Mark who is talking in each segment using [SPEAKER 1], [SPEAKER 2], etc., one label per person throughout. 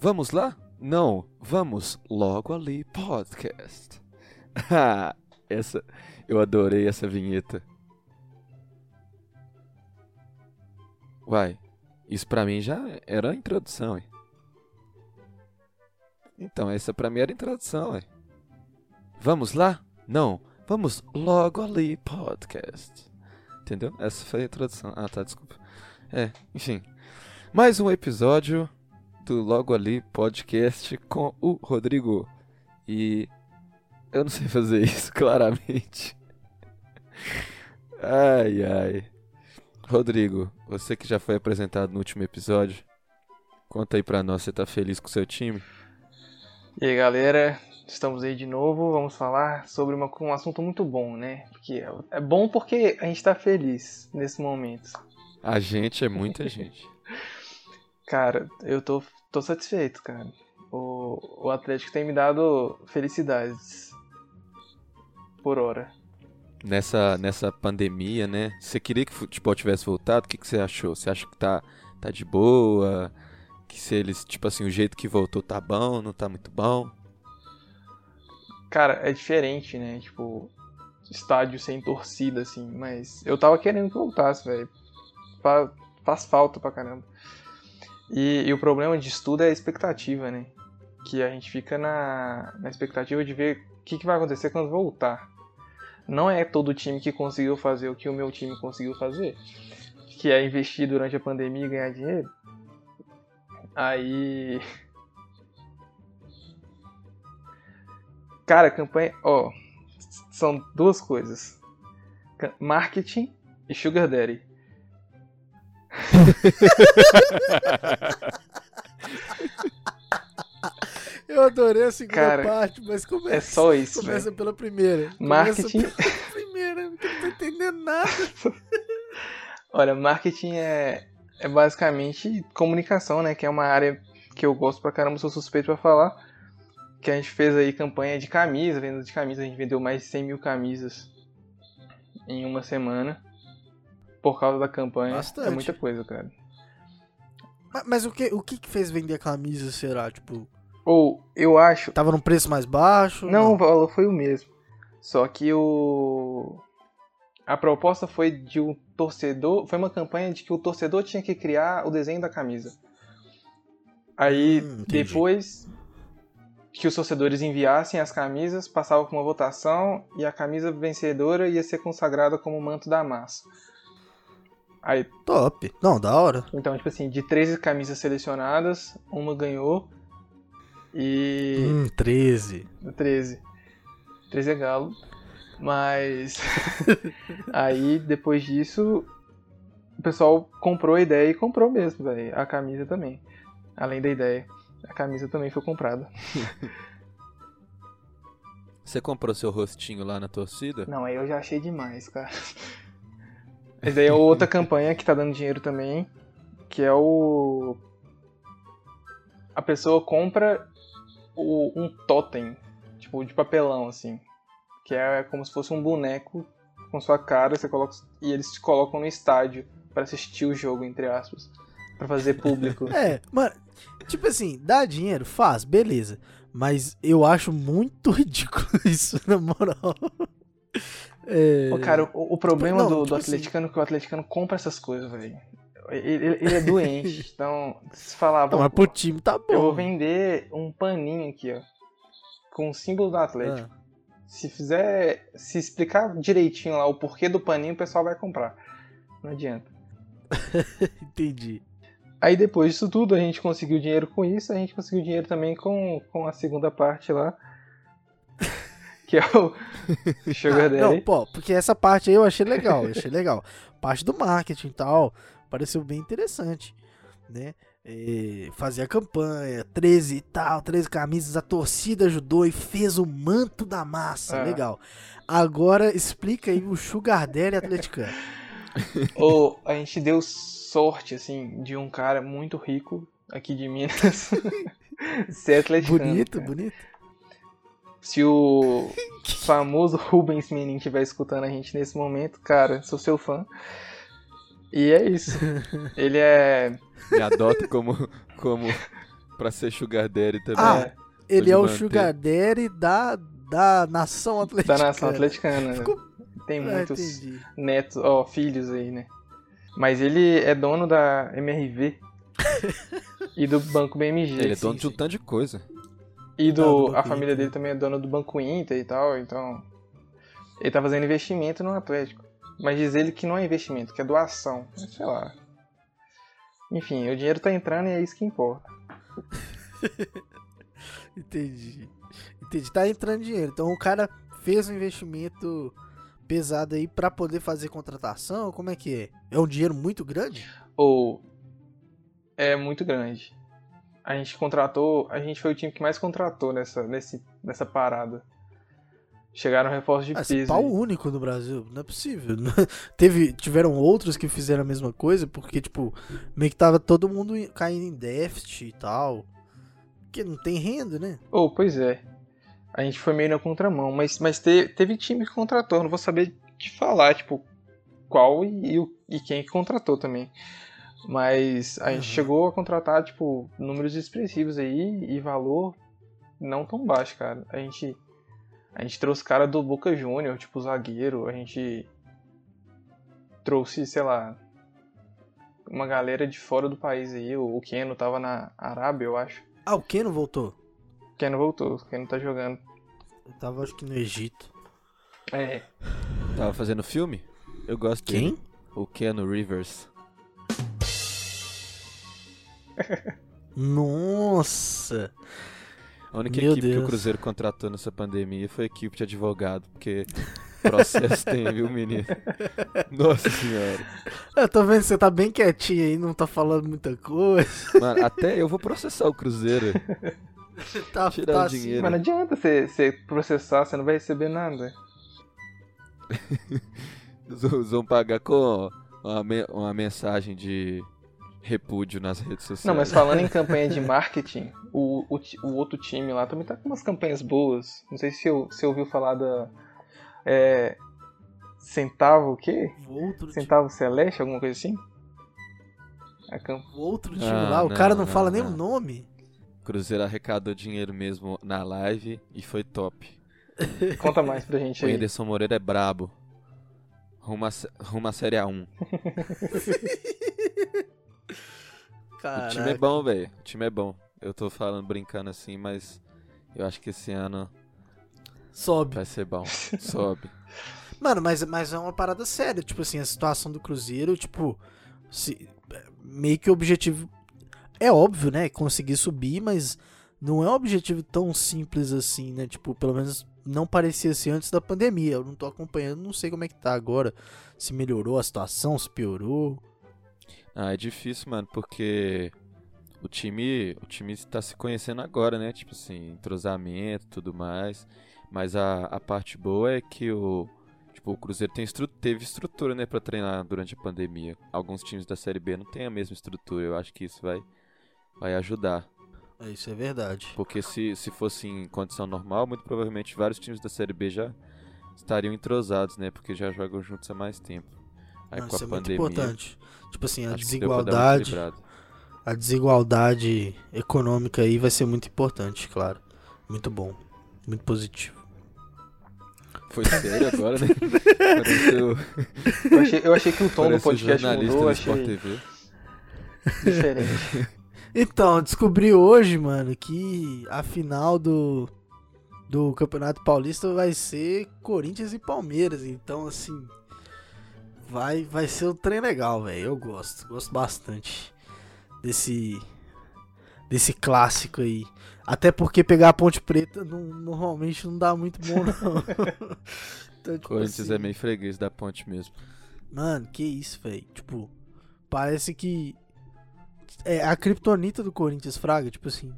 [SPEAKER 1] Vamos lá? Não, vamos logo ali podcast. Ah, essa eu adorei essa vinheta. Vai, isso pra mim já era a introdução, hein? Então, essa pra mim era a introdução, hein? Vamos lá? Não, vamos logo ali podcast. Entendeu? Essa foi a introdução. Ah, tá, desculpa. É, enfim. Mais um episódio Logo Ali Podcast com o Rodrigo. E eu não sei fazer isso, claramente. Ai, ai. Rodrigo, você que já foi apresentado no último episódio, conta aí pra nós, você tá feliz com o seu time?
[SPEAKER 2] E aí, galera, estamos aí de novo. Vamos falar sobre uma, um assunto muito bom, né? Porque é bom porque a gente tá feliz nesse momento.
[SPEAKER 1] A gente é muita gente.
[SPEAKER 2] Cara, eu tô, tô satisfeito, cara. O, o Atlético tem me dado felicidades por hora.
[SPEAKER 1] Nessa, nessa pandemia, né? Você queria que o futebol tivesse voltado? O que, que você achou? Você acha que tá, tá de boa? Que se eles, tipo assim, o jeito que voltou tá bom, não tá muito bom?
[SPEAKER 2] Cara, é diferente, né? Tipo, estádio sem torcida, assim. Mas eu tava querendo que voltasse, velho. Faz falta pra caramba. E, e, o problema de tudo é a expectativa, né? Que a gente fica na, na expectativa de ver o que, que vai acontecer quando voltar não é todo time que conseguiu fazer o que o meu time conseguiu fazer, que é investir durante a pandemia e ganhar dinheiro. Aí. Cara, campanha. Ó, são duas coisas: marketing e sugar daddy.
[SPEAKER 3] Eu adorei a segunda Cara, parte, mas começa,
[SPEAKER 2] é só isso,
[SPEAKER 3] começa
[SPEAKER 2] véio.
[SPEAKER 3] pela primeira.
[SPEAKER 2] Marketing.
[SPEAKER 3] Começa pela primeira, porque eu não tô entendendo nada.
[SPEAKER 2] Olha, marketing é, é basicamente comunicação, né? Que é uma área que eu gosto pra caramba, sou suspeito pra falar. Que a gente fez aí campanha de camisa, venda de camisa, a gente vendeu mais de 100 mil camisas em uma semana. Por causa da campanha.
[SPEAKER 3] Bastante.
[SPEAKER 2] É muita coisa, cara.
[SPEAKER 3] Mas, mas o, que, o que que fez vender a camisa, será? Tipo,
[SPEAKER 2] ou eu acho.
[SPEAKER 3] Tava num preço mais baixo?
[SPEAKER 2] Não, não, o valor foi o mesmo. Só que o. A proposta foi de um torcedor. Foi uma campanha de que o torcedor tinha que criar o desenho da camisa. Aí hum, depois que os torcedores enviassem as camisas, passava por uma votação e a camisa vencedora ia ser consagrada como manto da massa.
[SPEAKER 3] Aí, Top. Não, da hora.
[SPEAKER 2] Então, tipo assim, de 13 camisas selecionadas, uma ganhou e.
[SPEAKER 3] Hum, 13.
[SPEAKER 2] 13. 13 é galo. Mas. aí, depois disso, o pessoal comprou a ideia e comprou mesmo, velho. A camisa também. Além da ideia. A camisa também foi comprada.
[SPEAKER 1] Você comprou seu rostinho lá na torcida?
[SPEAKER 2] Não, aí eu já achei demais, cara. Mas daí é outra campanha que tá dando dinheiro também, que é o. A pessoa compra o, um totem, tipo, de papelão, assim. Que é como se fosse um boneco com sua cara, você coloca, e eles te colocam no estádio para assistir o jogo, entre aspas. para fazer público.
[SPEAKER 3] é, mano, tipo assim, dá dinheiro, faz, beleza. Mas eu acho muito ridículo isso, na moral.
[SPEAKER 2] É... cara, o, o problema Não, do, tipo do assim atleticano assim... é que o atleticano compra essas coisas, velho. Ele, ele, é doente. então, se falar.
[SPEAKER 3] Não, mas pro time tá bom.
[SPEAKER 2] Eu vou vender um paninho aqui, ó. Com o símbolo do Atlético. Ah. Se fizer. Se explicar direitinho lá o porquê do paninho, o pessoal vai comprar. Não adianta.
[SPEAKER 3] Entendi.
[SPEAKER 2] Aí depois disso tudo, a gente conseguiu dinheiro com isso, a gente conseguiu dinheiro também com, com a segunda parte lá. Que é o Sugar ah, Daddy.
[SPEAKER 3] Não, pô, porque essa parte aí eu achei legal, eu achei legal. Parte do marketing e tal pareceu bem interessante, né? E fazia campanha, 13 e tal, 13 camisas, a torcida ajudou e fez o manto da massa, é. legal. Agora explica aí o Sugar Daddy atleticano.
[SPEAKER 2] Ou a gente deu sorte, assim, de um cara muito rico aqui de Minas ser atleticano.
[SPEAKER 3] Bonito,
[SPEAKER 2] cara.
[SPEAKER 3] bonito.
[SPEAKER 2] Se o famoso Rubens Menin estiver escutando a gente nesse momento, cara, sou seu fã. E é isso. Ele é.
[SPEAKER 1] Me adota como, como pra ser Sugar Daddy também.
[SPEAKER 3] Ah, Ele é o
[SPEAKER 1] manter.
[SPEAKER 3] Sugar Daddy da, da nação atleticana.
[SPEAKER 2] da nação atleticana.
[SPEAKER 3] Ficou-
[SPEAKER 2] Tem
[SPEAKER 3] Ah,
[SPEAKER 2] muitos
[SPEAKER 3] entendi.
[SPEAKER 2] netos, ó, filhos aí, né? Mas ele é dono da MRV e do Banco BMG.
[SPEAKER 1] Ele é
[SPEAKER 3] sim,
[SPEAKER 1] dono de um
[SPEAKER 3] sim.
[SPEAKER 1] tanto de coisa.
[SPEAKER 2] E
[SPEAKER 3] do Banco
[SPEAKER 2] a família dele também é dona do Banco Inter e tal, então. Ele tá fazendo investimento no Atlético. Mas diz ele que não é investimento, que é doação. Mas sei lá. Enfim, o dinheiro tá entrando e é isso que importa.
[SPEAKER 3] Entendi. Entendi. Tá entrando dinheiro. Então o cara fez um investimento pesado aí pra poder fazer contratação? Como é que é? É um dinheiro muito grande?
[SPEAKER 2] Ou é muito grande. A gente contratou, a gente foi o time que mais contratou nessa, nesse, nessa parada. Chegaram reforços de
[SPEAKER 3] Ah, esse
[SPEAKER 2] peso.
[SPEAKER 3] pau
[SPEAKER 2] aí.
[SPEAKER 3] único no Brasil. Não é possível. Teve, tiveram outros que fizeram a mesma coisa, porque, tipo, meio que tava todo mundo caindo em déficit e tal. Porque não tem renda, né?
[SPEAKER 2] Oh, pois é. A gente foi meio na contramão, mas, mas te- teve time que contratou, não vou saber te falar, tipo, qual e, e e quem que contratou também. Mas a gente
[SPEAKER 3] Uhum.
[SPEAKER 2] chegou a contratar, tipo, números expressivos aí e valor não tão baixo, cara. A gente, a gente trouxe cara do Boca Júnior, tipo, zagueiro, a gente trouxe, sei lá, uma galera de fora do país aí, o o Keno tava na Arábia, eu acho.
[SPEAKER 3] Ah, o Keno voltou.
[SPEAKER 2] O Keno voltou, o Keno tá jogando.
[SPEAKER 3] Eu tava, acho que no Egito.
[SPEAKER 2] É,
[SPEAKER 1] Tava fazendo filme? Eu gosto dele.
[SPEAKER 3] Quem?
[SPEAKER 1] O Keanu Rivers.
[SPEAKER 3] Nossa!
[SPEAKER 1] A única
[SPEAKER 3] Meu
[SPEAKER 1] equipe que
[SPEAKER 3] Deus.
[SPEAKER 1] o Cruzeiro contratou nessa pandemia foi a equipe de advogado, porque processo tem, viu, menino? Nossa senhora.
[SPEAKER 3] Eu tô vendo que você tá bem quietinho aí, não tá falando muita coisa.
[SPEAKER 1] Mano, até eu vou processar o Cruzeiro.
[SPEAKER 3] Você tá,
[SPEAKER 1] Tirar
[SPEAKER 3] tá
[SPEAKER 1] o
[SPEAKER 3] assim,
[SPEAKER 1] dinheiro.
[SPEAKER 2] mas não adianta você, você processar, você não vai receber nada.
[SPEAKER 1] Eles vão- pagar com uma, uma mensagem de repúdio nas redes sociais.
[SPEAKER 2] Não, mas falando em campanha de marketing, o, o, o outro time lá também tá com umas campanhas boas. Não sei se eu- você ouviu falar da. É, centavo o quê?
[SPEAKER 3] O outro, time,
[SPEAKER 2] Centavo Celeste, alguma coisa assim? A cam-
[SPEAKER 3] o outro time
[SPEAKER 1] Ah,
[SPEAKER 3] lá, o
[SPEAKER 1] não,
[SPEAKER 3] cara não,
[SPEAKER 1] não,
[SPEAKER 3] fala nem
[SPEAKER 1] não.
[SPEAKER 3] o nome.
[SPEAKER 1] Cruzeiro arrecadou dinheiro mesmo na live e foi top.
[SPEAKER 2] Conta mais pra gente
[SPEAKER 1] O
[SPEAKER 2] aí.
[SPEAKER 1] Anderson Moreira é brabo. Rumo a, sé- rumo a Série A1. O time é
[SPEAKER 3] Caraca.
[SPEAKER 1] bom, velho. O time é bom. Eu tô falando, brincando assim, mas eu acho que esse ano
[SPEAKER 3] Sobe.
[SPEAKER 1] vai ser bom. Sobe.
[SPEAKER 3] Mano, mas, mas é uma parada séria. Tipo assim, a situação do Cruzeiro, tipo, se, meio que o objetivo. É óbvio, né? Conseguir subir, mas não é um objetivo tão simples assim, né? Tipo, pelo menos não parecia ser antes da pandemia. Eu não tô acompanhando, não sei como é que tá agora. Se melhorou a situação, se piorou.
[SPEAKER 1] Ah, é difícil, mano, porque o time, o time está se conhecendo agora, né? Tipo assim, entrosamento e tudo mais. Mas a, a parte boa é que o, tipo, o Cruzeiro tem estru teve estrutura, né, pra treinar durante a pandemia. Alguns times da Série B não têm a mesma estrutura. Eu acho que isso vai, vai ajudar.
[SPEAKER 3] É, Isso é verdade.
[SPEAKER 1] Porque se, se fosse em condição normal, muito provavelmente vários times da Série B já estariam entrosados, né? Porque já jogam juntos há mais tempo. Aí
[SPEAKER 3] Não,
[SPEAKER 1] com
[SPEAKER 3] isso
[SPEAKER 1] a
[SPEAKER 3] é muito
[SPEAKER 1] pandemia.
[SPEAKER 3] importante. Tipo assim, a desigualdade. A desigualdade econômica aí vai ser muito importante, claro. Muito bom. Muito positivo.
[SPEAKER 1] Foi sério agora, né? Pareceu,
[SPEAKER 2] Eu achei, eu achei que o tom do
[SPEAKER 1] pareceu
[SPEAKER 2] podcast mudou,
[SPEAKER 1] do
[SPEAKER 2] achei
[SPEAKER 1] Sport TV.
[SPEAKER 2] diferente.
[SPEAKER 3] Então, descobri hoje, mano, que a final do, do Campeonato Paulista vai ser Corinthians e Palmeiras. Então, assim, vai, vai ser um trem legal, velho. Eu gosto, gosto bastante desse, desse clássico aí. Até porque pegar a Ponte Preta não- normalmente não dá muito bom, não. então, tipo
[SPEAKER 1] Corinthians
[SPEAKER 3] assim,
[SPEAKER 1] é meio freguês da ponte mesmo.
[SPEAKER 3] Mano, que isso, velho. Tipo, parece que é a criptonita do Corinthians, Fraga. Tipo assim,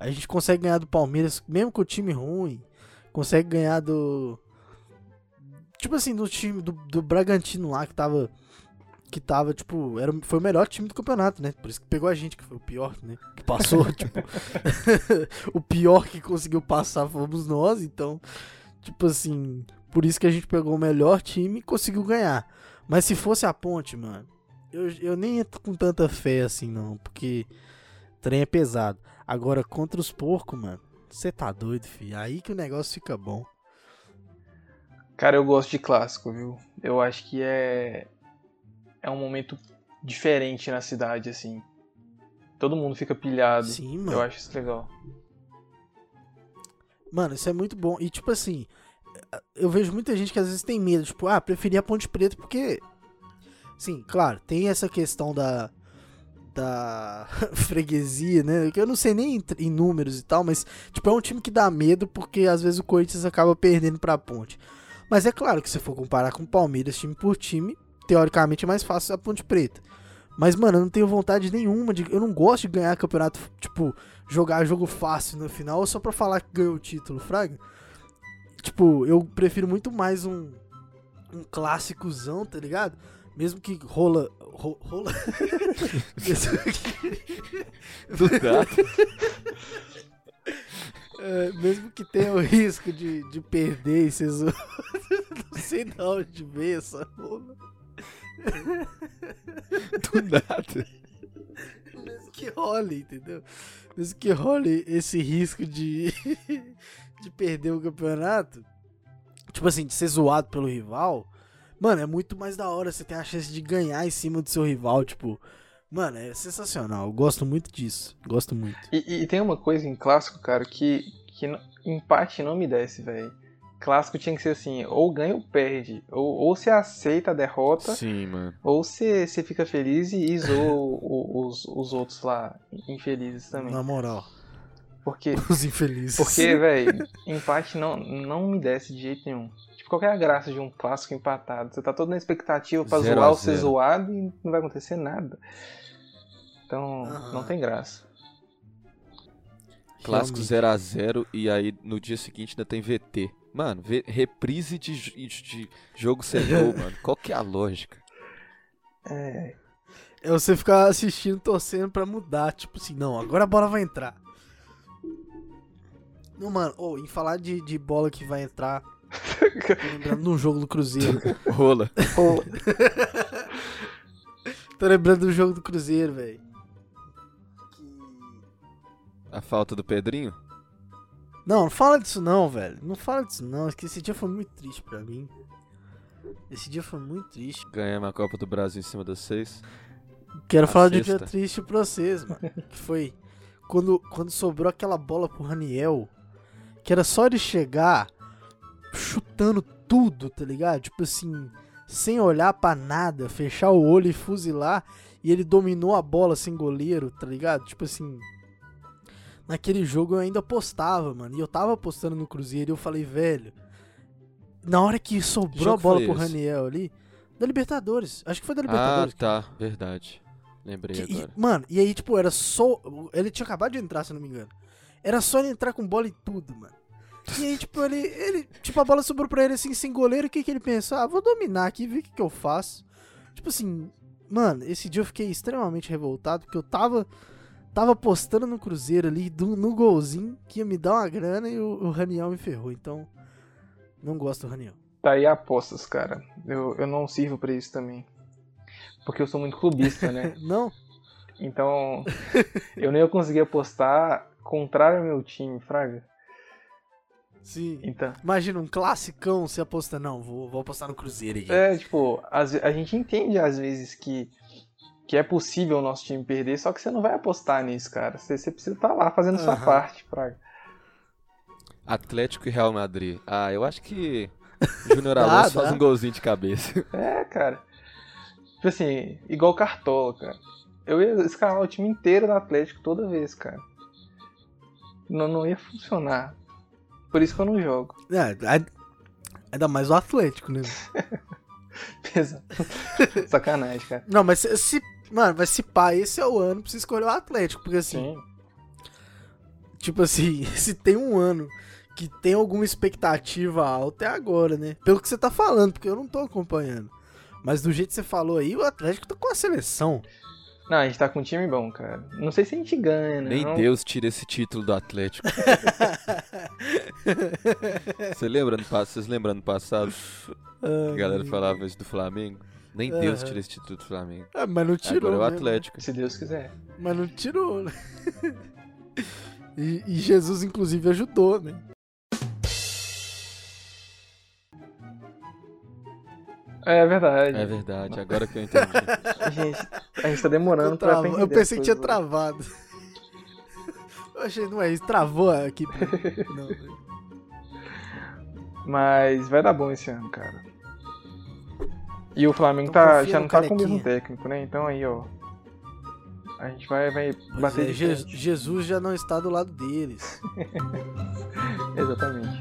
[SPEAKER 3] a gente consegue ganhar do Palmeiras, mesmo com o time ruim. Consegue ganhar do. Tipo assim, do time do, do Bragantino lá que tava. Que tava, tipo, era, foi o melhor time do campeonato, né? Por isso que pegou a gente, que foi o pior, né? Que passou, tipo. o pior que conseguiu passar fomos nós, então. Tipo assim, por isso que a gente pegou o melhor time e conseguiu ganhar. Mas se fosse a ponte, mano, eu, eu nem entro com tanta fé assim, não. Porque trem é pesado. Agora, contra os porcos, mano, você tá doido, filho. Aí que o negócio fica bom.
[SPEAKER 2] Cara, eu gosto de clássico, viu? Eu acho que é. É um momento diferente na cidade, assim. Todo mundo fica pilhado.
[SPEAKER 3] Sim,
[SPEAKER 2] Eu
[SPEAKER 3] mano.
[SPEAKER 2] acho isso legal.
[SPEAKER 3] Mano, isso é muito bom. E, tipo assim, eu vejo muita gente que às vezes tem medo. Tipo, ah, preferia a Ponte Preta porque. Sim, claro, tem essa questão da. Da freguesia, né? Que eu não sei nem em, em números e tal, mas, tipo, é um time que dá medo porque às vezes o Corinthians acaba perdendo pra Ponte. Mas é claro que se for comparar com o Palmeiras, time por time, teoricamente é mais fácil a Ponte Preta. Mas, mano, eu não tenho vontade nenhuma de. Eu não gosto de ganhar campeonato, tipo, jogar jogo fácil no final só pra falar que ganhou o título, Fraga. Tipo, eu prefiro muito mais um. Um clássicozão, tá ligado? Mesmo que rola. ro- rola.
[SPEAKER 1] Do nada.
[SPEAKER 3] é, mesmo que tenha o risco de, de perder e ser zoado. Não sei de onde veio essa rola.
[SPEAKER 1] Do nada.
[SPEAKER 3] Mesmo que role, entendeu? Mesmo que role esse risco de, de perder o campeonato, tipo assim, de ser zoado pelo rival, mano, é muito mais da hora. Você tem a chance de ganhar em cima do seu rival, tipo, mano, é sensacional. Eu gosto muito disso. Gosto muito.
[SPEAKER 2] E, e tem uma coisa em clássico, cara, que, que empate não me desce, velho. Clássico tinha que ser assim, ou ganha ou perde. Ou, ou você aceita a derrota,
[SPEAKER 1] Sim, mano.
[SPEAKER 2] ou você, você fica feliz e o- os, os outros lá, infelizes também.
[SPEAKER 3] Na moral,
[SPEAKER 2] Porque,
[SPEAKER 3] os infelizes.
[SPEAKER 2] porque velho, empate não, não me desce de jeito nenhum. Tipo, qual que é a graça de um clássico empatado? Você tá todo na expectativa pra
[SPEAKER 1] Zero
[SPEAKER 2] zoar ou ser zoado e não vai acontecer nada. Então,
[SPEAKER 3] Aham.
[SPEAKER 2] não tem graça.
[SPEAKER 1] Clássico
[SPEAKER 3] Realmente.
[SPEAKER 1] 0x0 e aí no dia seguinte ainda tem VT. Mano, vê- reprise de, de jogo sem gol, mano. Qual que é a lógica?
[SPEAKER 2] É,
[SPEAKER 3] É você ficar assistindo, torcendo pra mudar. Tipo assim, não, agora a bola vai entrar. Não, mano, ô, em falar de, de bola que vai entrar. Tô lembrando de um jogo do Cruzeiro.
[SPEAKER 1] Rola.
[SPEAKER 2] pô,
[SPEAKER 3] Tô lembrando do jogo do Cruzeiro, velho.
[SPEAKER 1] A falta do Pedrinho?
[SPEAKER 3] Não, não fala disso não, velho. Não fala disso não. É que esse dia foi muito triste pra mim. Esse dia foi muito triste.
[SPEAKER 1] Ganhamos a Copa do Brasil em cima dos seis.
[SPEAKER 3] Quero
[SPEAKER 1] A
[SPEAKER 3] falar de um dia
[SPEAKER 1] sexta.
[SPEAKER 3] triste pra vocês, mano. Que foi quando, quando sobrou aquela bola pro Raniel. Que era só ele chegar chutando tudo, tá ligado? Tipo assim, sem olhar pra nada, fechar o olho e fuzilar. E ele dominou a bola sem goleiro, tá ligado? Tipo assim. Naquele jogo eu ainda apostava, mano. E eu tava apostando no Cruzeiro e eu falei, velho. Na hora que sobrou
[SPEAKER 1] jogo
[SPEAKER 3] a bola pro
[SPEAKER 1] esse?
[SPEAKER 3] Raniel ali. Da Libertadores. Acho que foi da
[SPEAKER 1] Ah,
[SPEAKER 3] Libertadores.
[SPEAKER 1] tá. Verdade. Lembrei
[SPEAKER 3] Que- e-
[SPEAKER 1] agora.
[SPEAKER 3] mano, e aí, tipo, era só. Ele tinha acabado de entrar, se não me engano. Era só ele entrar com bola e tudo, mano. E aí, tipo, ele. ele tipo, a bola sobrou pra ele assim, sem goleiro. O que, que ele pensou? Ah, vou dominar aqui, ver o que, que eu faço. Tipo assim, mano, esse dia eu fiquei extremamente revoltado, porque eu tava. Tava apostando no Cruzeiro ali, do- no golzinho, que ia me dar uma grana e o, o Raniel me ferrou. Então, não gosto do Raniel.
[SPEAKER 2] tá aí apostas, cara. Eu, eu não sirvo pra isso também. Porque eu sou muito clubista, né?
[SPEAKER 3] Não?
[SPEAKER 2] Então, eu nem ia conseguir apostar contrário ao meu time, Fraga.
[SPEAKER 3] Sim.
[SPEAKER 2] Então,
[SPEAKER 3] Imagina um classicão, você aposta, não, vou, vou apostar no Cruzeiro aqui.
[SPEAKER 2] é, tipo, ve- a gente entende às vezes que, que é possível o nosso time perder, só que você não vai apostar nisso, cara. Você, você precisa estar lá fazendo a sua parte, Fraga.
[SPEAKER 1] Atlético e Real Madrid. Ah, eu acho que Júnior Alonso faz um golzinho de cabeça.
[SPEAKER 2] É, cara. Tipo assim, igual Cartola, cara. Eu ia escalar o time inteiro do Atlético toda vez, cara. Não, não ia funcionar. Por isso que eu não jogo.
[SPEAKER 3] É, ai- ainda mais o Atlético, né?
[SPEAKER 2] Pesa. Sacanagem, cara.
[SPEAKER 3] Não, mas se, se- Mano, mas se pá, esse é o ano pra você escolher o Atlético. Porque assim,
[SPEAKER 2] Sim.
[SPEAKER 3] tipo assim, se tem um ano que tem alguma expectativa alta é agora, né? Pelo que você tá falando, porque eu não tô acompanhando. Mas do jeito que você falou aí, o Atlético tá com a seleção.
[SPEAKER 2] Não, a gente tá com um time bom, cara. Não sei se a gente ganha, né?
[SPEAKER 1] Nem
[SPEAKER 2] Não-
[SPEAKER 1] Deus tira esse título do Atlético. Você lembra no, pa- vocês lembram no passado? A galera falava isso do Flamengo. Nem Deus
[SPEAKER 3] Aham.
[SPEAKER 1] tira esse título do Flamengo.
[SPEAKER 3] Ah, mas não tirou.
[SPEAKER 1] Agora é o
[SPEAKER 3] mesmo.
[SPEAKER 1] Atlético.
[SPEAKER 2] Se Deus quiser.
[SPEAKER 3] Mas não tirou, né? E, e Jesus, inclusive, ajudou, né?
[SPEAKER 2] É verdade.
[SPEAKER 1] É verdade, agora que eu entendi.
[SPEAKER 2] Gente, a gente tá demorando
[SPEAKER 3] Eu,
[SPEAKER 2] pra
[SPEAKER 3] trava-
[SPEAKER 2] aprender
[SPEAKER 3] eu pensei que tinha
[SPEAKER 2] né?
[SPEAKER 3] travado. Eu achei, não é isso, travou aqui. Não, né?
[SPEAKER 2] Mas vai dar bom esse ano, cara. E o Flamengo
[SPEAKER 3] Então
[SPEAKER 2] tá, já não tá com o mesmo técnico, né? Então aí, ó. A gente vai, vai
[SPEAKER 3] Pois
[SPEAKER 2] bater
[SPEAKER 3] é, Je-
[SPEAKER 2] frente.
[SPEAKER 3] Jesus já não está do lado deles.
[SPEAKER 2] Exatamente.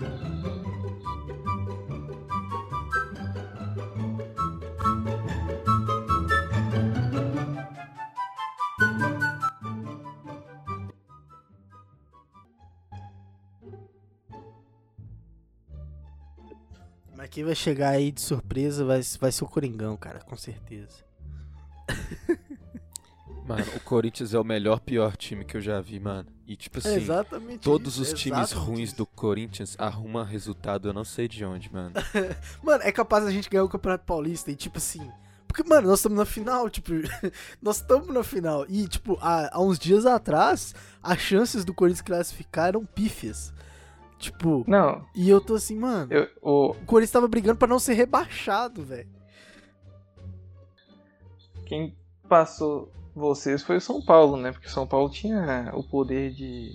[SPEAKER 3] Quem vai chegar aí de surpresa vai, vai ser o Coringão, cara, com certeza.
[SPEAKER 1] Mano, o Corinthians é o melhor, pior time que eu já vi, mano. E tipo
[SPEAKER 3] É
[SPEAKER 1] assim,
[SPEAKER 3] exatamente
[SPEAKER 1] todos
[SPEAKER 3] isso,
[SPEAKER 1] os
[SPEAKER 3] é
[SPEAKER 1] times ruins
[SPEAKER 3] isso.
[SPEAKER 1] do Corinthians arrumam resultado, eu não sei de onde, mano.
[SPEAKER 3] Mano, é capaz a gente ganhar o Campeonato Paulista e tipo assim. Porque, mano, nós estamos na final, tipo, nós estamos na final. E, tipo, há, há uns dias atrás, as chances do Corinthians classificar eram pífias. Tipo,
[SPEAKER 2] Não,
[SPEAKER 3] e eu tô assim, mano.
[SPEAKER 2] eu, o,
[SPEAKER 3] O Corinthians tava brigando pra não ser rebaixado, velho.
[SPEAKER 2] quem passou vocês foi o São Paulo, né? Porque o São Paulo tinha o poder de,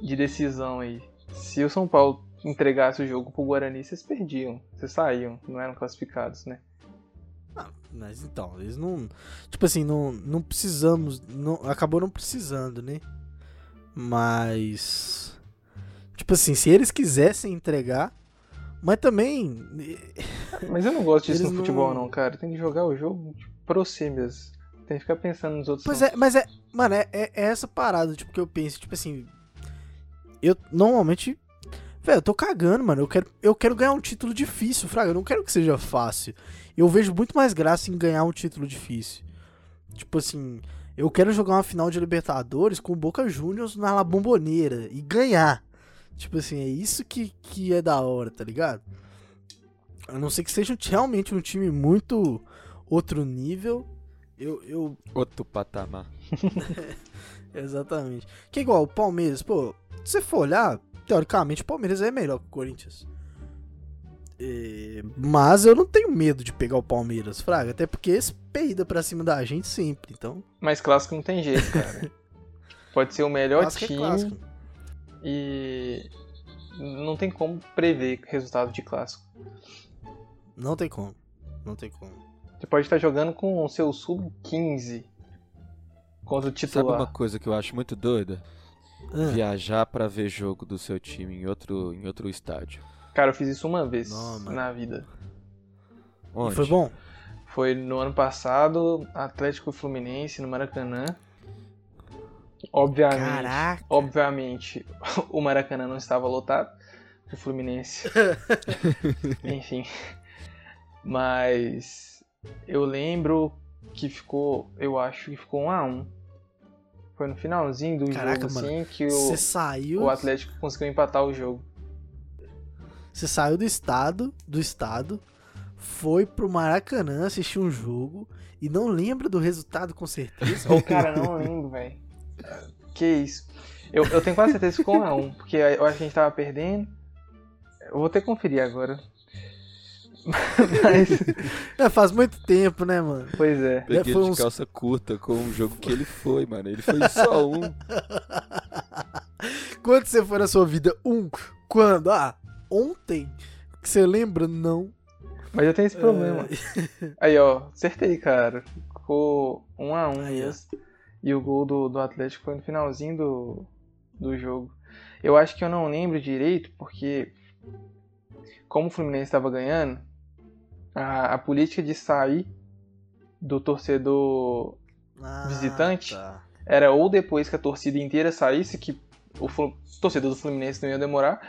[SPEAKER 2] de decisão aí. Se o São Paulo entregasse o jogo pro Guarani, vocês perdiam. Vocês saíam, não eram classificados, né?
[SPEAKER 3] Ah, mas então, eles não. Tipo assim, não, não precisamos. Não, acabou não precisando, né? Mas. Tipo assim, se eles quisessem entregar. Mas também.
[SPEAKER 2] Mas eu não gosto disso
[SPEAKER 3] Eles
[SPEAKER 2] no
[SPEAKER 3] não-
[SPEAKER 2] futebol, não, cara. Tem que jogar o jogo tipo, pro si mesmo. Tem que ficar pensando nos outros.
[SPEAKER 3] Pois
[SPEAKER 2] não.
[SPEAKER 3] é, mas é. Mano, é, é- é essa parada, tipo, que eu penso, tipo assim. Eu normalmente. Velho, eu tô cagando, mano. Eu quero, eu quero ganhar um título difícil, Fraga. Eu não quero que seja fácil. Eu vejo muito mais graça em ganhar um título difícil. Tipo assim, eu quero jogar uma final de Libertadores com o Boca Juniors na La Bombonera e ganhar. Tipo assim, é isso que, que é da hora, tá ligado? A não ser que seja realmente um time muito outro nível. Eu, eu
[SPEAKER 1] Outro patamar.
[SPEAKER 3] Exatamente. Que é igual o Palmeiras, pô, se você for olhar, teoricamente o Palmeiras é melhor que o Corinthians. É, mas eu não tenho medo de pegar o Palmeiras, Fraga, até porque esse peida pra cima da gente sempre, então.
[SPEAKER 2] Mas clássico não tem jeito, cara. Pode ser o melhor
[SPEAKER 3] clássico é
[SPEAKER 2] time
[SPEAKER 3] clássico.
[SPEAKER 2] E não tem como prever resultado de clássico.
[SPEAKER 3] Não tem como. Não tem como.
[SPEAKER 2] Você pode estar jogando com o seu sub-15 contra o
[SPEAKER 1] Sabe
[SPEAKER 2] titular.
[SPEAKER 1] uma coisa que eu acho muito doida?
[SPEAKER 3] Ah,
[SPEAKER 1] Viajar pra ver jogo do seu time em outro, em outro estádio.
[SPEAKER 2] Cara, eu fiz isso uma vez
[SPEAKER 3] Não,
[SPEAKER 2] na vida.
[SPEAKER 3] e
[SPEAKER 1] Onde?
[SPEAKER 3] foi bom?
[SPEAKER 2] Foi no ano passado, Atlético e Fluminense no Maracanã. Obviamente,
[SPEAKER 3] Caraca.
[SPEAKER 2] obviamente, o Maracanã não estava lotado, o Fluminense. Enfim. Mas eu lembro que ficou, eu acho que ficou um a um. Foi no finalzinho do
[SPEAKER 3] Caraca,
[SPEAKER 2] jogo
[SPEAKER 3] mano.
[SPEAKER 2] assim que o,
[SPEAKER 3] saiu.
[SPEAKER 2] o Atlético conseguiu empatar o jogo.
[SPEAKER 3] Você saiu do estado, do estado, foi pro Maracanã assistir um jogo e não lembra do resultado com certeza.
[SPEAKER 2] Ô, cara, não lembro, velho. Que isso. Eu, eu tenho quase certeza que ficou um a um, porque eu acho que a gente tava perdendo. Eu vou ter que conferir agora. Mas,
[SPEAKER 3] É, faz muito tempo, né, mano?
[SPEAKER 2] pois é.
[SPEAKER 1] Peguei
[SPEAKER 3] Foi
[SPEAKER 1] ele
[SPEAKER 3] uns-
[SPEAKER 1] de calça curta com o jogo que ele foi, mano. Ele foi só um.
[SPEAKER 3] Quando você foi na sua vida? Um. Quando? Ah, ontem. Que você lembra? Não.
[SPEAKER 2] Mas eu tenho esse problema.
[SPEAKER 3] É,
[SPEAKER 2] Aí, ó, acertei, cara. Ficou um a um
[SPEAKER 3] Aí,
[SPEAKER 2] mesmo. E o gol do, do Atlético foi no finalzinho do, do jogo. Eu acho que eu não lembro direito, porque como o Fluminense estava ganhando, a, a política de sair do torcedor
[SPEAKER 3] Ah,
[SPEAKER 2] Visitante?
[SPEAKER 3] tá.
[SPEAKER 2] era ou depois que a torcida inteira saísse, que o Flu- torcedor do Fluminense não ia demorar,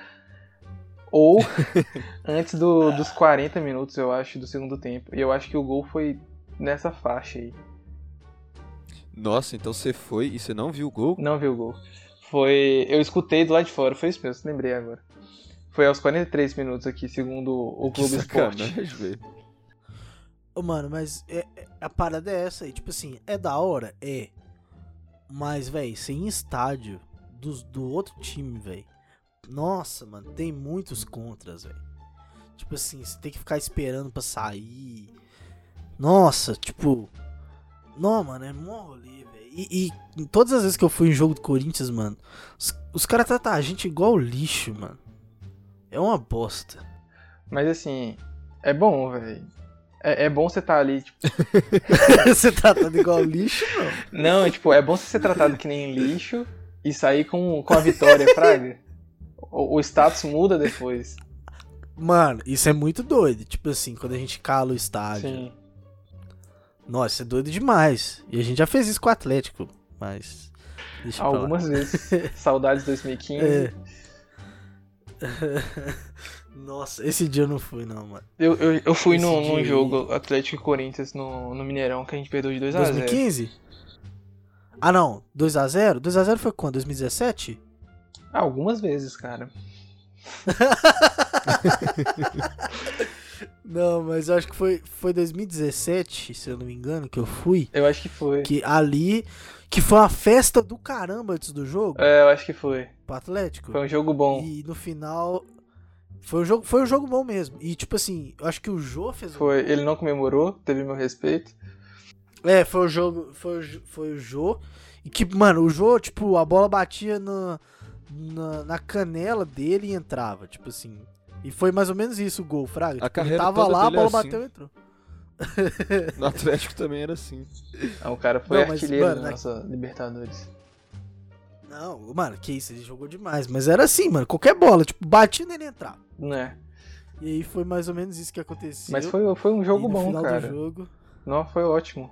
[SPEAKER 2] ou antes do- dos 40 minutos, eu acho, do segundo tempo. E eu acho que o gol foi nessa faixa aí.
[SPEAKER 1] Nossa, então você foi e você não viu o gol?
[SPEAKER 2] Não vi o gol. Foi. Eu escutei do lado de fora, foi isso mesmo, lembrei agora. Foi aos 43 minutos aqui, segundo o
[SPEAKER 1] Que
[SPEAKER 2] Clube Esporte.
[SPEAKER 1] velho.
[SPEAKER 3] Ô, mano, mas é- é- a parada é essa aí. Tipo assim, é da hora? É. Mas, velho, sem estádio dos, do outro time, velho. Nossa, mano, tem muitos contras, velho. Tipo assim, você tem que ficar esperando pra sair. Nossa, tipo. Não, mano, é mó rolê, velho. E, e todas as vezes que eu fui em jogo do Corinthians, mano, os, os caras tratam a gente igual lixo, mano. É uma bosta.
[SPEAKER 2] Mas assim, é bom, velho. É, é bom você estar ali, tipo.
[SPEAKER 3] você tratando igual lixo, não.
[SPEAKER 2] Não, tipo, é bom você ser tratado que nem lixo e sair com, com a vitória, Fraga. O, o status muda depois.
[SPEAKER 3] Mano, isso é muito doido. Tipo assim, quando a gente cala o estádio.
[SPEAKER 2] Sim.
[SPEAKER 3] Nossa, é doido demais. E a gente já fez isso com o Atlético, mas.
[SPEAKER 2] Algumas vezes. Saudades 2015.
[SPEAKER 3] É. Nossa, esse dia eu não fui, não, mano.
[SPEAKER 2] Eu, eu, eu fui
[SPEAKER 3] Esse
[SPEAKER 2] num,
[SPEAKER 3] dia
[SPEAKER 2] num
[SPEAKER 3] aí.
[SPEAKER 2] jogo Atlético e Corinthians no, no Mineirão que a gente perdeu de 2x0.
[SPEAKER 3] 2015? Ah, não. 2x0? 2x0 foi quando? 2017?
[SPEAKER 2] Ah, algumas vezes, cara.
[SPEAKER 3] Não, mas eu acho que foi, foi 2017, se eu não me engano, que eu fui.
[SPEAKER 2] Eu acho que foi.
[SPEAKER 3] Que ali. Que foi uma festa do caramba antes do jogo.
[SPEAKER 2] É, eu acho que foi.
[SPEAKER 3] Pro Atlético.
[SPEAKER 2] Foi um jogo bom.
[SPEAKER 3] E no final. Foi um jogo, foi um jogo bom mesmo. E tipo assim, eu acho que o Jô fez um
[SPEAKER 2] Foi. Ele não comemorou, teve meu respeito.
[SPEAKER 3] É, foi o jogo. Foi foi o Jô. E que, mano, o Jô, tipo, a bola batia na, na, na canela dele e entrava. Tipo assim. E foi mais ou menos isso o gol, Fraga.
[SPEAKER 1] A
[SPEAKER 3] Tipo, ele
[SPEAKER 1] carreira
[SPEAKER 3] tava
[SPEAKER 1] toda
[SPEAKER 3] lá, a
[SPEAKER 1] dele é
[SPEAKER 3] bola
[SPEAKER 1] assim.
[SPEAKER 3] bateu e entrou.
[SPEAKER 1] No Atlético também era assim.
[SPEAKER 2] Ah, o cara foi
[SPEAKER 3] Não, mas,
[SPEAKER 2] artilheiro
[SPEAKER 3] mano,
[SPEAKER 2] da
[SPEAKER 3] né?
[SPEAKER 2] nossa Libertadores.
[SPEAKER 3] Não, mano, que isso, ele jogou demais. Mas era assim, mano, qualquer bola, tipo, batia nele e entrava.
[SPEAKER 2] Não é?
[SPEAKER 3] E aí foi mais ou menos isso que aconteceu.
[SPEAKER 2] Mas foi, foi um jogo bom,
[SPEAKER 3] final do
[SPEAKER 2] cara.
[SPEAKER 3] jogo.
[SPEAKER 2] Não, foi ótimo.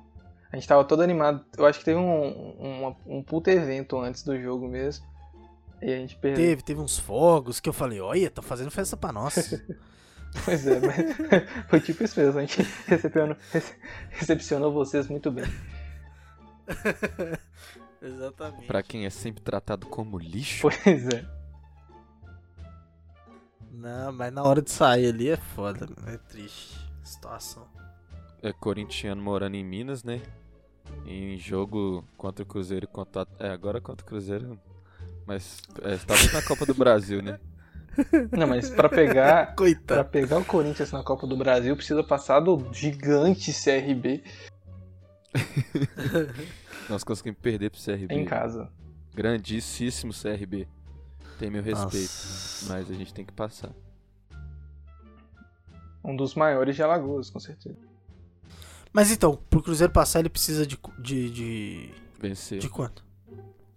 [SPEAKER 2] A gente tava todo animado. Eu acho que teve um, um, um puta evento antes do jogo mesmo. E a gente perdeu.
[SPEAKER 3] Teve, teve uns fogos que eu falei, olha, tá fazendo festa pra nós.
[SPEAKER 2] Pois é, mas foi tipo isso mesmo. A gente recebeu, rece- recepcionou vocês muito bem.
[SPEAKER 3] Exatamente.
[SPEAKER 1] Pra quem é sempre tratado como lixo.
[SPEAKER 2] Pois é.
[SPEAKER 3] Não, mas na hora de sair ali é foda. É triste. a Situação.
[SPEAKER 1] É corintiano morando em Minas, né? Em jogo contra o Cruzeiro e contra. É, agora contra o Cruzeiro. Mas é, estava na Copa do Brasil, né?
[SPEAKER 2] Não, mas pra pegar, pra
[SPEAKER 3] Coitado.
[SPEAKER 2] pegar o Corinthians na Copa do Brasil, precisa passar do gigante CRB
[SPEAKER 1] Nós conseguimos perder pro CRB.
[SPEAKER 2] em casa.
[SPEAKER 1] Grandíssimo CRB. Tem meu respeito.
[SPEAKER 3] Nossa.
[SPEAKER 1] Mas a gente tem que passar.
[SPEAKER 2] Um dos maiores de Alagoas, com certeza.
[SPEAKER 3] Mas então, pro Cruzeiro passar, ele precisa de. de. de,
[SPEAKER 1] Vencer.
[SPEAKER 3] de quanto?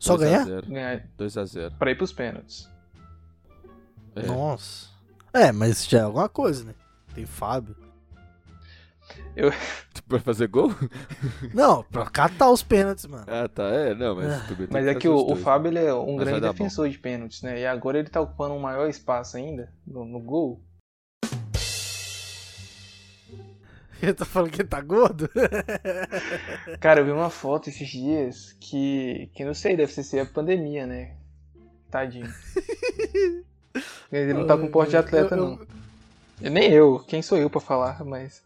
[SPEAKER 3] Só ganhar?
[SPEAKER 1] 2x0.
[SPEAKER 2] Ganhar
[SPEAKER 1] 2x0.
[SPEAKER 2] pra ir pros pênaltis.
[SPEAKER 1] É.
[SPEAKER 3] Nossa. É, mas já é alguma coisa, né? Tem Fábio.
[SPEAKER 1] Pra fazer gol?
[SPEAKER 3] Não, pra catar os pênaltis, mano.
[SPEAKER 1] Ah, tá. É, não, mas
[SPEAKER 3] Ah.
[SPEAKER 2] Mas é que o, o Fábio ele é um
[SPEAKER 1] Mas
[SPEAKER 2] grande defensor de pênaltis, né? E agora ele tá ocupando um maior espaço ainda no, no gol.
[SPEAKER 3] Eu tô falando que ele tá gordo?
[SPEAKER 2] Cara, eu vi uma foto esses dias que, que não sei, deve ser a pandemia, né? Tadinho. Ele não tá com porte de atleta,
[SPEAKER 3] Eu- eu-
[SPEAKER 2] não. Nem eu, quem sou eu pra falar, mas.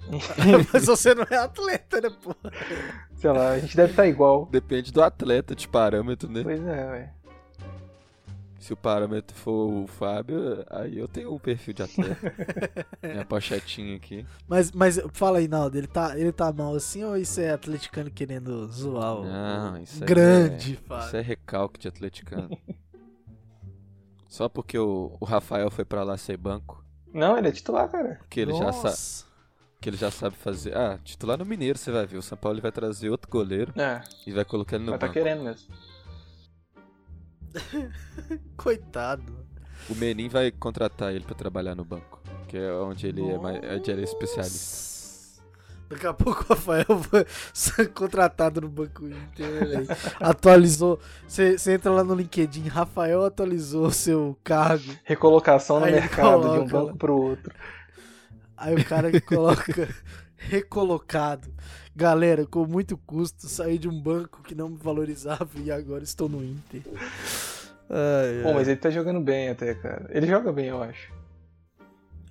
[SPEAKER 3] mas você não é atleta, né, pô?
[SPEAKER 2] Sei lá, a gente deve estar igual.
[SPEAKER 1] Depende do atleta de parâmetro, né?
[SPEAKER 2] Pois é, ué.
[SPEAKER 1] Se o parâmetro for o Fábio, aí eu tenho um perfil de atleta. Minha pochetinha aqui.
[SPEAKER 3] Mas, mas fala aí, Naldo, ele tá, ele tá mal assim ou isso é atleticano querendo zoar o
[SPEAKER 1] Não, isso aí
[SPEAKER 3] grande,
[SPEAKER 1] é,
[SPEAKER 3] Fábio?
[SPEAKER 1] Isso é recalque de atleticano. Só porque o, o Rafael foi pra lá ser banco,
[SPEAKER 2] Não, ele é titular, cara.
[SPEAKER 1] que ele, já sabe,
[SPEAKER 3] Nossa.
[SPEAKER 1] que ele já sabe fazer. Ah, titular no Mineiro, você vai ver. O São Paulo ele vai trazer outro goleiro
[SPEAKER 2] É,
[SPEAKER 1] e vai colocar ele no
[SPEAKER 2] mas tá
[SPEAKER 1] banco.
[SPEAKER 2] querendo mesmo.
[SPEAKER 3] Coitado.
[SPEAKER 1] O Menin vai contratar ele pra trabalhar no banco, que é onde ele é, mais, onde ele é especialista.
[SPEAKER 3] Nossa. Daqui a pouco o Rafael foi ser contratado no Banco Inter, né? Atualizou. Você entra lá no LinkedIn, Rafael atualizou o seu cargo.
[SPEAKER 2] Recolocação no
[SPEAKER 3] Aí
[SPEAKER 2] mercado de um
[SPEAKER 3] coloca-
[SPEAKER 2] banco pro outro.
[SPEAKER 3] Aí o cara coloca recolocado. Galera, com muito custo, saí de um banco que não me valorizava e agora estou no Inter. Ai,
[SPEAKER 2] Pô,
[SPEAKER 3] ai.
[SPEAKER 2] mas ele tá jogando bem até, cara. Ele joga bem, eu acho.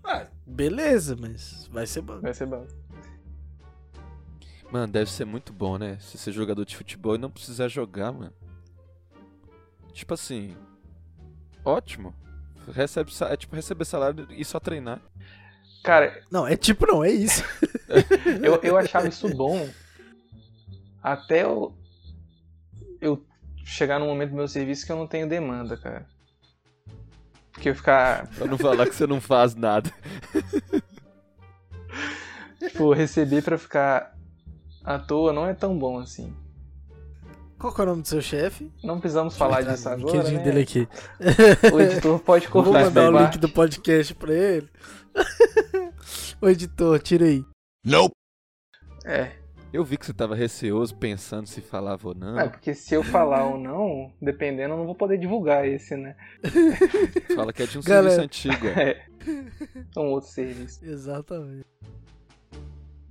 [SPEAKER 3] Ah, beleza, mas vai ser banco.
[SPEAKER 2] Vai ser bom.
[SPEAKER 1] Mano, deve ser muito bom, né? Se ser jogador de futebol e não precisar jogar, mano. Tipo assim. Ótimo. Recebe, é tipo receber salário e só treinar.
[SPEAKER 2] Cara,
[SPEAKER 3] Não, é tipo não, é isso.
[SPEAKER 2] eu, eu achava isso bom até eu, eu chegar num momento do meu serviço que eu não tenho demanda, cara. Porque eu ficar,
[SPEAKER 1] Pra não falar que você não faz nada.
[SPEAKER 2] tipo, receber pra ficar à toa não é tão bom assim.
[SPEAKER 3] Qual que é o nome do seu chefe?
[SPEAKER 2] Não precisamos falar disso
[SPEAKER 3] no
[SPEAKER 2] agora,
[SPEAKER 3] LinkedIn
[SPEAKER 2] né?
[SPEAKER 3] dele aqui.
[SPEAKER 2] O editor pode
[SPEAKER 3] Vou
[SPEAKER 2] cortar essa
[SPEAKER 3] mandar o
[SPEAKER 2] parte.
[SPEAKER 3] link do podcast pra ele. Ô editor, tira aí.
[SPEAKER 2] É,
[SPEAKER 1] Eu vi que você tava receoso, pensando se falava ou não.
[SPEAKER 2] é, porque se eu falar ou não, dependendo, eu não vou poder divulgar esse, né?
[SPEAKER 1] Fala que é de um
[SPEAKER 3] Galera.
[SPEAKER 1] serviço antigo. é.
[SPEAKER 2] É. Um outro serviço.
[SPEAKER 3] Exatamente.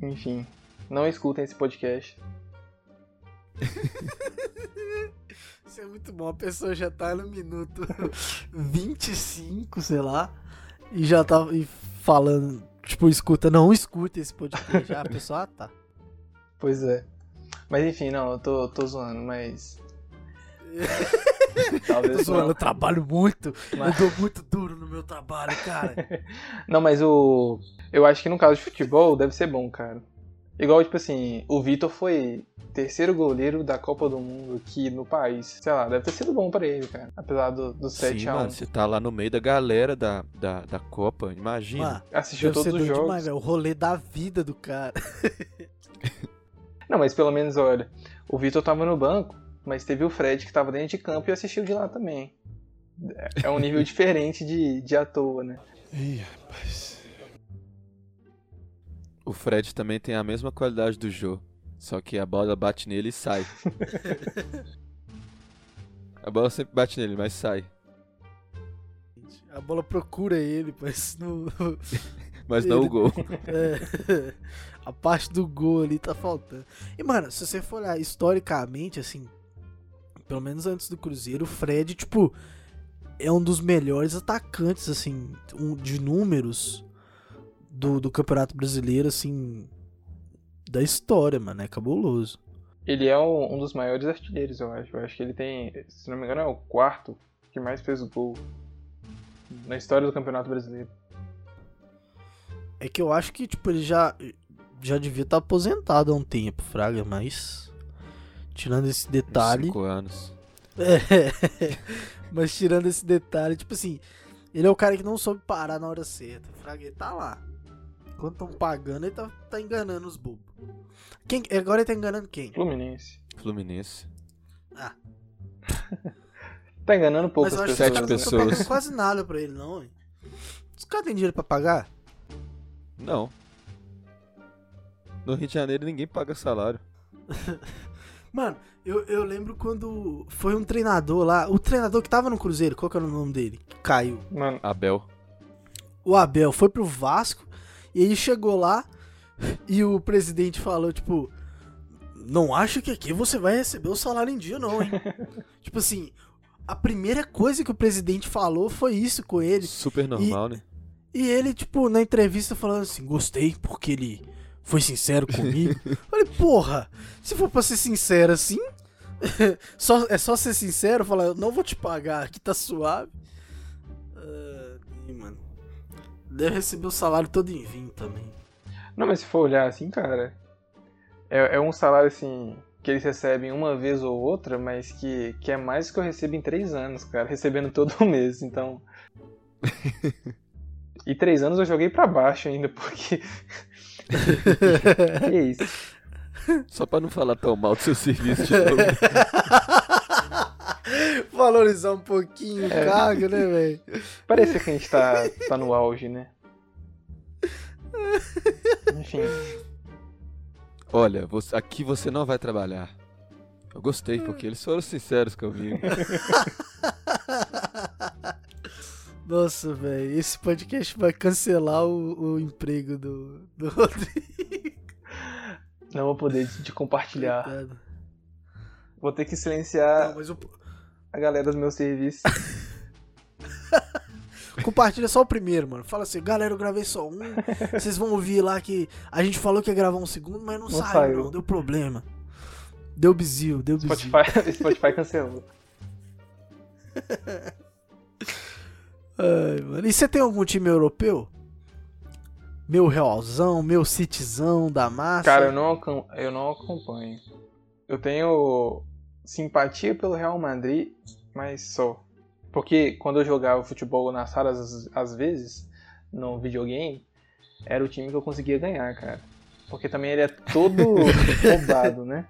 [SPEAKER 2] Enfim, não escutem esse podcast.
[SPEAKER 3] Isso é muito bom. A pessoa já tá no minuto 25, sei lá, e já tá e falando, tipo, escuta, não escuta esse podcast. Já a pessoa, ah, tá.
[SPEAKER 2] Pois é. Mas enfim, não, eu tô, tô zoando, mas.
[SPEAKER 3] Tô
[SPEAKER 2] Talvez
[SPEAKER 3] zoando,
[SPEAKER 2] não.
[SPEAKER 3] eu trabalho muito,
[SPEAKER 2] Mas-
[SPEAKER 3] eu dou muito duro no meu trabalho, cara.
[SPEAKER 2] Não, mas o. Eu acho que no caso de futebol deve ser bom, cara. Igual, tipo assim, o Vitor foi terceiro goleiro da Copa do Mundo aqui no país. Sei lá, deve ter sido bom pra ele, cara. Apesar do, do 7
[SPEAKER 1] Sim,
[SPEAKER 2] a 1
[SPEAKER 1] mano, você tá lá no meio da galera da, da, da Copa, imagina.
[SPEAKER 3] Mano,
[SPEAKER 2] Assistiu todos os jogos.
[SPEAKER 3] demais. O rolê da vida do cara.
[SPEAKER 2] Não, mas pelo menos, olha, o Vitor tava no banco, mas teve o Fred que tava dentro de campo e assistiu de lá também. É- É um nível diferente de, de à toa, né?
[SPEAKER 1] Ih, rapaz. O Fred também tem a mesma qualidade do Jô. Só que a bola bate nele e sai. a bola sempre bate nele, mas sai.
[SPEAKER 3] A bola procura ele, mas não.
[SPEAKER 1] Mas não
[SPEAKER 3] Ele-
[SPEAKER 1] o gol.
[SPEAKER 3] É, a parte do gol ali tá faltando. E, mano, se você for olhar historicamente, assim, pelo menos antes do Cruzeiro, o Fred, tipo, é um dos melhores atacantes, assim, de números do, do Campeonato Brasileiro, assim, da história, mano. É cabuloso.
[SPEAKER 2] Ele é um, um dos maiores artilheiros, eu acho. Eu acho que ele tem, se não me engano, é o quarto que mais fez gol na história do Campeonato Brasileiro.
[SPEAKER 3] É que eu acho que, tipo, ele já, já devia estar aposentado há um tempo, Fraga, mas. Tirando esse
[SPEAKER 1] Uns
[SPEAKER 3] detalhe.
[SPEAKER 1] Cinco anos.
[SPEAKER 3] É, mas tirando esse detalhe, tipo assim, ele é o cara que não soube parar na hora certa. O Fraga ele tá lá. Enquanto estão pagando, ele tá, tá enganando os bobos. Quem, agora ele tá enganando quem?
[SPEAKER 2] Fluminense.
[SPEAKER 1] Fluminense.
[SPEAKER 3] Ah,
[SPEAKER 2] Tá enganando poucas
[SPEAKER 3] mas eu acho
[SPEAKER 2] pessoas.
[SPEAKER 1] Sete
[SPEAKER 3] caras não
[SPEAKER 1] pessoas.
[SPEAKER 3] quase nada pra ele, não. hein? Os caras têm dinheiro pra pagar?
[SPEAKER 1] Não. No Rio de Janeiro ninguém paga salário.
[SPEAKER 3] Mano, eu, eu lembro quando foi um treinador lá, o treinador que tava no Cruzeiro, qual que era o nome dele? Caiu.
[SPEAKER 2] Mano,
[SPEAKER 1] Abel.
[SPEAKER 3] o Abel foi pro Vasco e aí chegou lá e o presidente falou, tipo, não acho que aqui você vai receber o salário em dia, não, hein? tipo assim, a primeira coisa que o presidente falou foi isso com ele.
[SPEAKER 1] Super normal, né?
[SPEAKER 3] E ele, tipo, na entrevista falando assim, gostei porque ele foi sincero comigo. Falei, porra, se for pra ser sincero assim, só, é só ser sincero, falar, eu não vou te pagar, aqui tá suave. Ih, mano. Deve receber o salário todo em vinho também.
[SPEAKER 2] não, mas se for olhar assim, cara, é, é um salário assim que eles recebem uma vez ou outra, mas que, que é mais do que eu recebo em três anos, cara, recebendo todo mês, então. E três anos eu joguei pra baixo ainda, porque. que isso?
[SPEAKER 1] Só pra não falar tão mal do seu serviço de novo.
[SPEAKER 3] Valorizar um pouquinho o cargo, né, velho?
[SPEAKER 2] Parece que a gente tá, tá no auge, né? Enfim.
[SPEAKER 1] Olha, você- aqui você não vai trabalhar. Eu gostei, porque eles foram sinceros comigo.
[SPEAKER 3] Nossa, velho, esse podcast vai cancelar o, o emprego do, do Rodrigo.
[SPEAKER 2] Não vou poder de, de compartilhar.
[SPEAKER 3] Coitado.
[SPEAKER 2] Vou ter que silenciar
[SPEAKER 3] Não, mas o,
[SPEAKER 2] a galera do meu serviço.
[SPEAKER 3] compartilha só o primeiro, mano. Fala assim, galera, eu gravei só um. Vocês vão ouvir lá que a gente falou que ia gravar um segundo, mas não,
[SPEAKER 2] Não
[SPEAKER 3] saiu,
[SPEAKER 2] saiu.
[SPEAKER 3] não. Deu problema. Deu bizil, deu bizil.
[SPEAKER 2] Spotify, Spotify cancelou.
[SPEAKER 3] Ai, mano. E você tem algum time europeu? Meu Realzão, meu Cityzão da massa.
[SPEAKER 2] Cara, eu não, eu não acompanho. Eu tenho simpatia pelo Real Madrid, mas só. Porque quando eu jogava futebol nas salas, às, às vezes, no videogame, era o time que eu conseguia ganhar, cara. Porque também ele é todo roubado, né?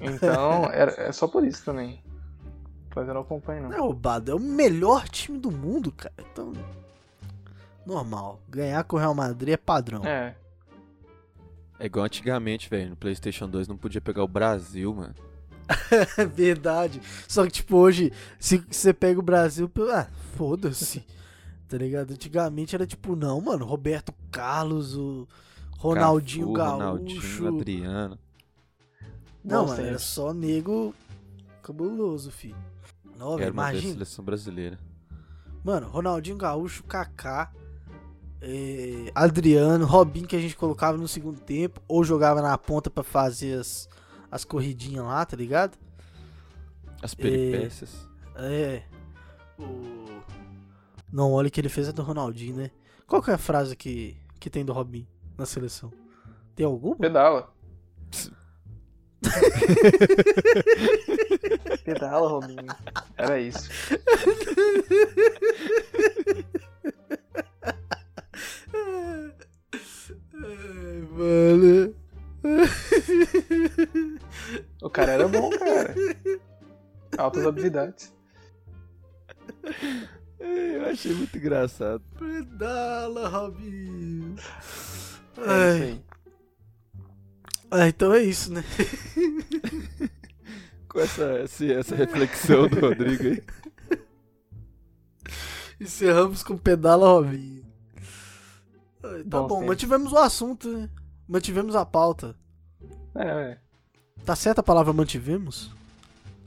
[SPEAKER 2] Então, era, é só por isso também. Mas eu não acompanho,
[SPEAKER 3] Não
[SPEAKER 2] não.
[SPEAKER 3] é roubado, é o melhor time do mundo, cara. Então. Normal. Ganhar com o Real Madrid é padrão.
[SPEAKER 2] É,
[SPEAKER 1] É igual antigamente, velho. No PlayStation 2 não podia pegar o Brasil, mano.
[SPEAKER 3] É verdade. Só que, tipo, hoje, se você pega o Brasil, ah, foda-se. Tá ligado? Antigamente era tipo, não, mano, Roberto Carlos, o Ronaldinho
[SPEAKER 1] Cafu,
[SPEAKER 3] Gaúcho.
[SPEAKER 1] Ronaldinho, Adriano.
[SPEAKER 3] Não,
[SPEAKER 2] Bons
[SPEAKER 3] mano, era
[SPEAKER 2] tempos.
[SPEAKER 3] só nego cabuloso, filho. Não,
[SPEAKER 1] Era
[SPEAKER 3] imagina.
[SPEAKER 1] seleção brasileira.
[SPEAKER 3] Mano, Ronaldinho Gaúcho, Kaká, eh, Adriano, Robinho que a gente colocava no segundo tempo, ou jogava na ponta pra fazer as, as corridinhas lá, tá ligado?
[SPEAKER 1] As peripécias.
[SPEAKER 3] É. O... Não, olha o que ele fez é do Ronaldinho, né? Qual que é a frase que, que tem do Robinho na seleção? Tem alguma?
[SPEAKER 2] pedala. Pedala, Robinho. Era isso.
[SPEAKER 3] Ai, mano.
[SPEAKER 2] O cara era bom, cara. Altas habilidades.
[SPEAKER 1] Eu achei muito engraçado.
[SPEAKER 3] Pedala, Robinho.
[SPEAKER 2] É
[SPEAKER 3] Ai, ah, então é isso, né?
[SPEAKER 1] Com essa, essa reflexão do Rodrigo aí.
[SPEAKER 3] Encerramos com pedala, Robinho. Tá
[SPEAKER 2] Bom
[SPEAKER 3] bom, mantivemos o assunto, né? Mantivemos a pauta.
[SPEAKER 2] É, é.
[SPEAKER 3] Tá certa a palavra mantivemos?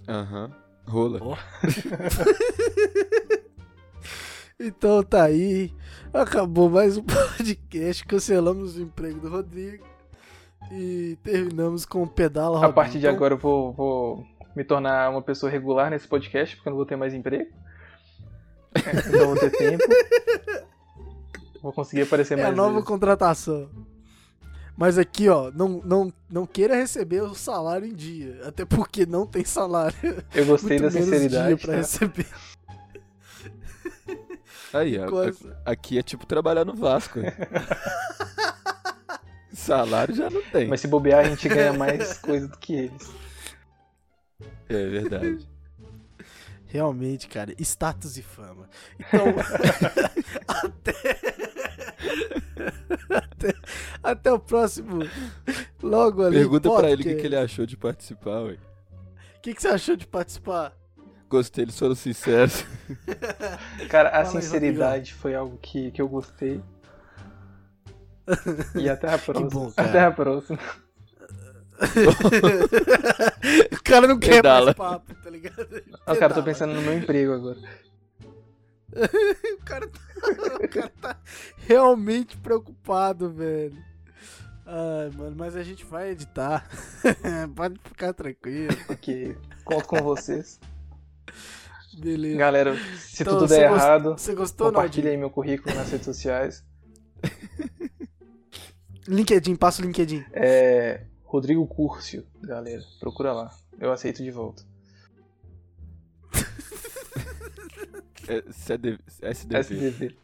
[SPEAKER 1] Aham. Rola.
[SPEAKER 3] Ó. Então tá aí. Acabou mais um podcast. Cancelamos o emprego do Rodrigo. E terminamos com o pedala,
[SPEAKER 2] A partir de agora eu vou, vou me tornar uma pessoa regular nesse podcast, porque eu não vou ter mais emprego. É, eu vou ter tempo. Vou conseguir aparecer
[SPEAKER 3] É a
[SPEAKER 2] mais
[SPEAKER 3] nova
[SPEAKER 2] vezes.
[SPEAKER 3] contratação. Mas aqui, ó, não, não, não queira receber o salário em dia. Até porque não tem salário.
[SPEAKER 2] Eu gostei
[SPEAKER 3] Muito
[SPEAKER 2] da
[SPEAKER 3] menos dia
[SPEAKER 2] sinceridade.
[SPEAKER 3] pra
[SPEAKER 2] tá?
[SPEAKER 3] receber.
[SPEAKER 1] Aí, ó. A- Aqui é tipo trabalhar no Vasco. Salário já não tem.
[SPEAKER 2] Mas se bobear, a gente ganha mais coisa do que eles.
[SPEAKER 1] É verdade.
[SPEAKER 3] Realmente, cara, status e fama. Então, até... até. Até o próximo. Logo ali.
[SPEAKER 1] Pergunta pra ele o que,
[SPEAKER 3] podcast.
[SPEAKER 1] que ele achou de participar, ué.
[SPEAKER 3] O que, que você achou de participar?
[SPEAKER 1] Gostei, eles foram sinceros.
[SPEAKER 2] Cara, a
[SPEAKER 3] Fala aí,
[SPEAKER 2] sinceridade foi algo que, que eu gostei. E até a próxima.
[SPEAKER 3] bom, cara.
[SPEAKER 2] Até a próxima.
[SPEAKER 3] o cara não quer
[SPEAKER 1] Pedala.
[SPEAKER 3] mais papo, tá ligado?
[SPEAKER 2] Ah, cara, tô pensando no meu emprego agora.
[SPEAKER 3] O cara, tá, o cara tá realmente preocupado, velho. Ai, mano, mas a gente vai editar. Pode ficar tranquilo.
[SPEAKER 2] Ok. Conto com vocês.
[SPEAKER 3] Beleza.
[SPEAKER 2] Galera, se
[SPEAKER 3] Então,
[SPEAKER 2] tudo der
[SPEAKER 3] gost-
[SPEAKER 2] errado,
[SPEAKER 3] Você gostou,
[SPEAKER 2] compartilha
[SPEAKER 3] Naldinho?
[SPEAKER 2] aí meu currículo nas redes sociais.
[SPEAKER 3] LinkedIn, passa o LinkedIn.
[SPEAKER 2] É Rodrigo Curcio, galera. Procura lá. Eu aceito de volta.
[SPEAKER 1] SDV.
[SPEAKER 2] SDV.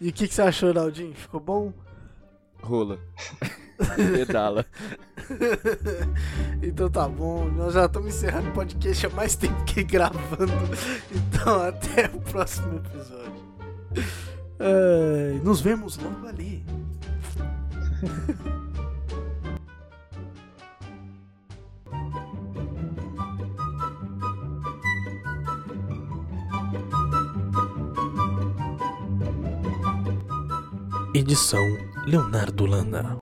[SPEAKER 3] E o que, que você achou, Naldinho? Ficou bom?
[SPEAKER 1] Rola. Pedala.
[SPEAKER 3] então tá bom, nós já estamos encerrando o podcast há mais tempo que gravando. Então até o próximo episódio. Ai, nos vemos logo ali. Edição Leonardo Lana.